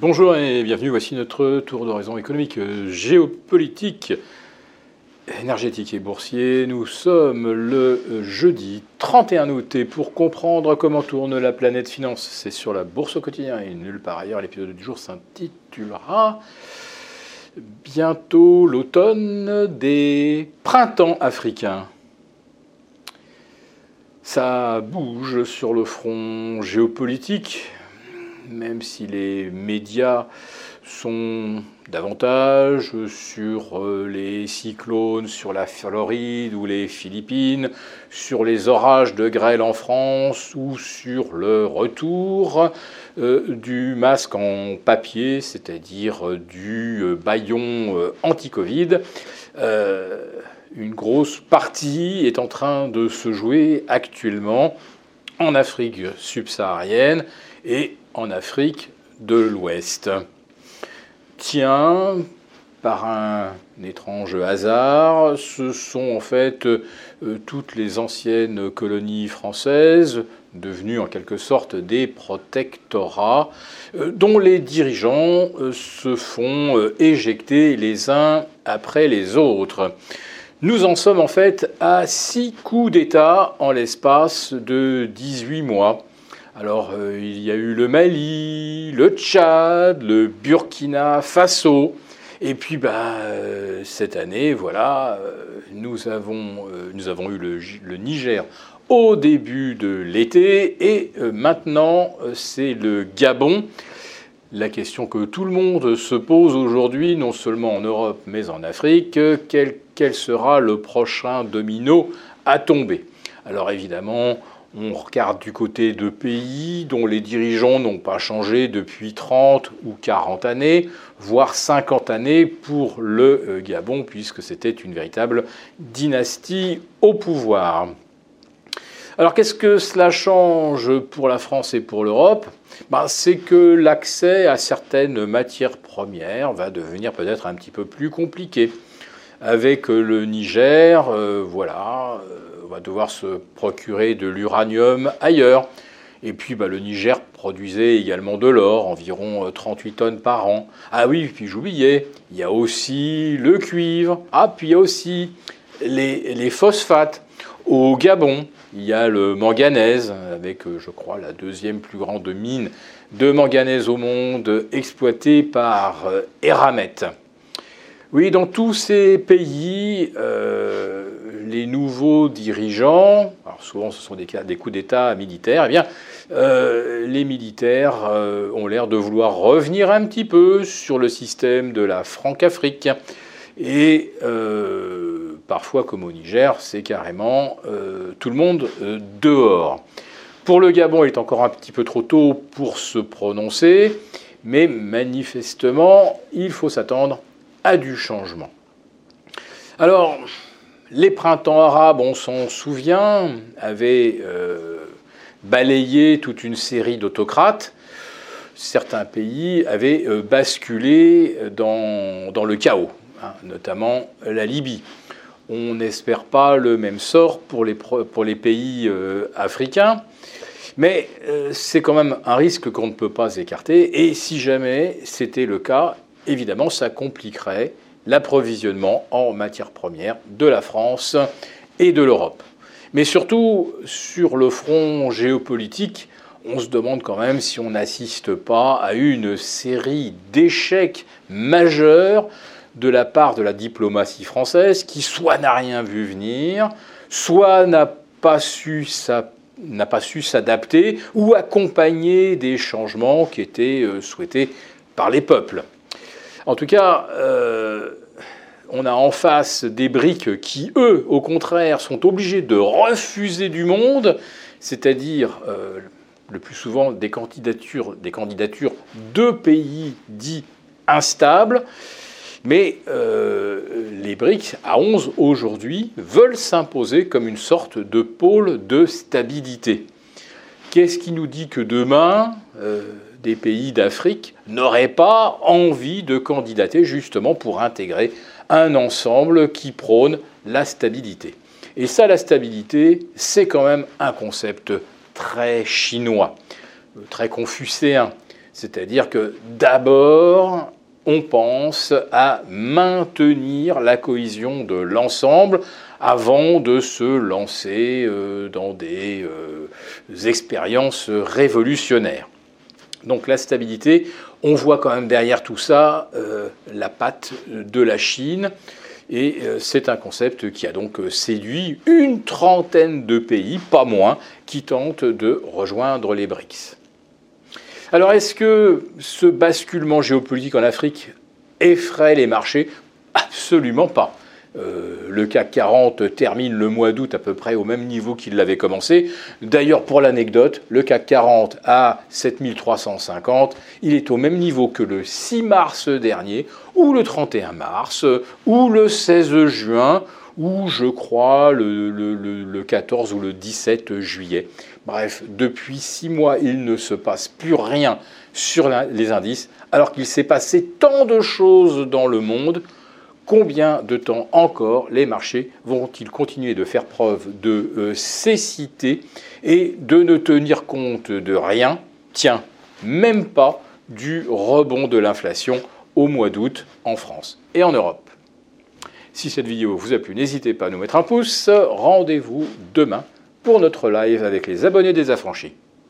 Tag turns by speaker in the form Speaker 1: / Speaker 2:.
Speaker 1: Bonjour et bienvenue, voici notre tour d'horizon économique, géopolitique, énergétique et boursier. Nous sommes le jeudi 31 août et pour comprendre comment tourne la planète finance, c'est sur la bourse au quotidien et nulle part ailleurs. L'épisode du jour s'intitulera Bientôt l'automne des printemps africains. Ça bouge sur le front géopolitique, même si les médias sont davantage sur euh, les cyclones, sur la Floride ou les Philippines, sur les orages de grêle en France ou sur le retour euh, du masque en papier, c'est-à-dire euh, du baillon anti-Covid. une grosse partie est en train de se jouer actuellement en Afrique subsaharienne et en Afrique de l'Ouest. Tiens, par un étrange hasard, ce sont en fait euh, toutes les anciennes colonies françaises, devenues en quelque sorte des protectorats, euh, dont les dirigeants euh, se font éjecter les uns après les autres. Nous en sommes en fait à six coups d'État en l'espace de 18 mois. Alors, euh, il y a eu le Mali, le Tchad, le Burkina Faso. Et puis, bah, euh, cette année, voilà, euh, nous, avons, eu le, le, Niger au début de l'été. Et maintenant, c'est le Gabon. La question que tout le monde se pose aujourd'hui, non seulement en Europe, mais en Afrique, quel, quel sera le prochain domino à tomber? Alors, évidemment, on regarde du côté de pays dont les dirigeants n'ont pas changé depuis 30 ou 40 années, voire 50 années pour le euh, Gabon, puisque c'était une véritable dynastie au pouvoir. Alors qu'est-ce que cela change pour la France et pour l'Europe? Ben, C'est que l'accès à certaines matières premières va devenir peut-être un petit peu plus compliqué. Avec le Niger, euh, voilà, euh, va devoir se procurer de l'uranium ailleurs. Et puis bah, le Niger produisait également de l'or, environ 38 euh, tonnes par an. Ah oui, puis j'oubliais, il y a aussi le cuivre. Ah, puis il y a aussi les, les phosphates. Au Gabon, il y a le manganèse, avec, euh, je crois, la deuxième plus grande mine de manganèse au monde, exploitée par euh, Eramet. Oui, dans tous ces pays, les nouveaux dirigeants, souvent ce sont des, des coups d'État militaires, eh bien, euh, les militaires euh, ont l'air de vouloir revenir un petit peu sur le système de la Franc-Afrique. Et euh, parfois, comme au Niger, c'est carrément tout le monde dehors. Pour le Gabon, il est encore un petit peu trop tôt pour se prononcer, mais manifestement, il faut s'attendre à du changement. Alors, les printemps arabes, on s'en souvient, avaient euh, balayé toute une série d'autocrates. Certains pays avaient euh, basculé dans, le chaos, hein, notamment la Libye. On n'espère pas le même sort pour les, pour les pays euh, africains, mais c'est quand même un risque qu'on ne peut pas écarter. Et si jamais c'était le cas, évidemment, ça compliquerait l'approvisionnement en matières premières de la France et de l'Europe. Mais surtout, sur le front géopolitique, on se demande quand même si on n'assiste pas à une série d'échecs majeurs de la part de la diplomatie française qui soit n'a rien vu venir, soit n'a pas su s'adapter ou accompagner des changements qui étaient euh, souhaités par les peuples. En tout cas, euh, on a en face des briques qui, eux, au contraire, sont obligés de refuser du monde, c'est-à-dire euh, le plus souvent des candidatures, des candidatures de pays dits instables. Mais euh, les BRICS, à 11 aujourd'hui, veulent s'imposer comme une sorte de pôle de stabilité. Qu'est-ce qui nous dit que demain, des pays d'Afrique n'auraient pas envie de candidater justement pour intégrer un ensemble qui prône la stabilité. Et ça, la stabilité, c'est quand même un concept très chinois, très confucéen. C'est-à-dire que d'abord, on pense à maintenir la cohésion de l'ensemble avant de se lancer euh, dans des euh, expériences révolutionnaires. Donc la stabilité, on voit quand même derrière tout ça euh, la patte de la Chine. Et c'est un concept qui a donc séduit une trentaine de pays, pas moins, qui tentent de rejoindre les BRICS. Alors est-ce que ce basculement géopolitique en Afrique effraie les marchés? Absolument pas. Euh, le CAC 40 termine le mois d'août à peu près au même niveau qu'il l'avait commencé. D'ailleurs, pour l'anecdote, le CAC 40 à 7350, il est au même niveau que le 6 mars dernier, ou le 31 mars, ou le 16 juin, ou je crois le, le 14 ou le 17 juillet. Bref, depuis six mois, il ne se passe plus rien sur les indices, alors qu'il s'est passé tant de choses dans le monde. Combien de temps encore les marchés vont-ils continuer de faire preuve de euh, cécité et de ne tenir compte de rien Tiens, même pas du rebond de l'inflation au mois d'août en France et en Europe. Si cette vidéo vous a plu, n'hésitez pas à nous mettre un pouce. Rendez-vous demain pour notre live avec les abonnés des affranchis.